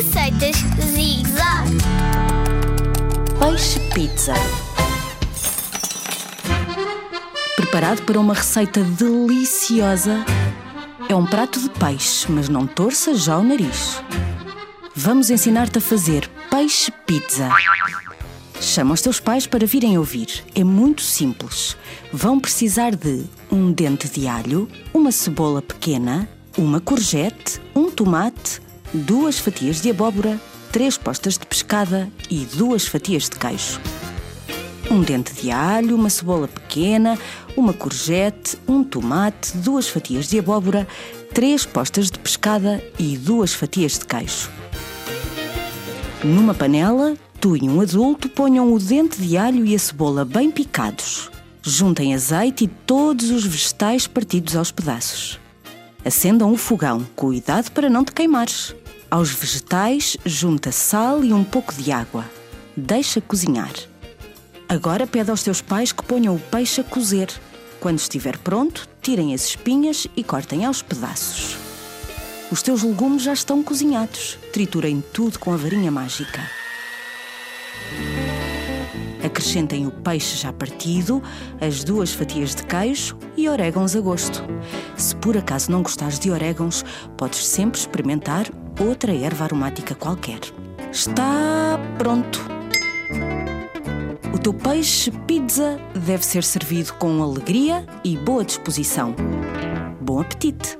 Receitas Zig Zag. Peixe pizza. Preparado para uma receita deliciosa. É um prato de peixe, mas não torça já o nariz. Vamos ensinar-te a fazer peixe pizza. Chama os teus pais para virem ouvir. É muito simples. Vão precisar de um dente de alho, uma cebola pequena, uma courgette, um tomate, duas fatias de abóbora, três postas de pescada e duas fatias de queijo. Um dente de alho, uma cebola pequena, uma courgette, um tomate, duas fatias de abóbora, três postas de pescada e duas fatias de queijo. Numa panela, tu e um adulto ponham o dente de alho e a cebola bem picados. Juntem azeite e todos os vegetais partidos aos pedaços. Acendam o fogão, cuidado para não te queimares. Aos vegetais, junta sal e um pouco de água. Deixa cozinhar. Agora pede aos teus pais que ponham o peixe a cozer. Quando estiver pronto, tirem as espinhas e cortem aos pedaços. Os teus legumes já estão cozinhados. Triturem tudo com a varinha mágica. Acrescentem o peixe já partido, as duas fatias de queijo e orégãos a gosto. Se por acaso não gostares de orégãos, podes sempre experimentar outra erva aromática qualquer. Está pronto! O teu peixe pizza deve ser servido com alegria e boa disposição. Bom apetite!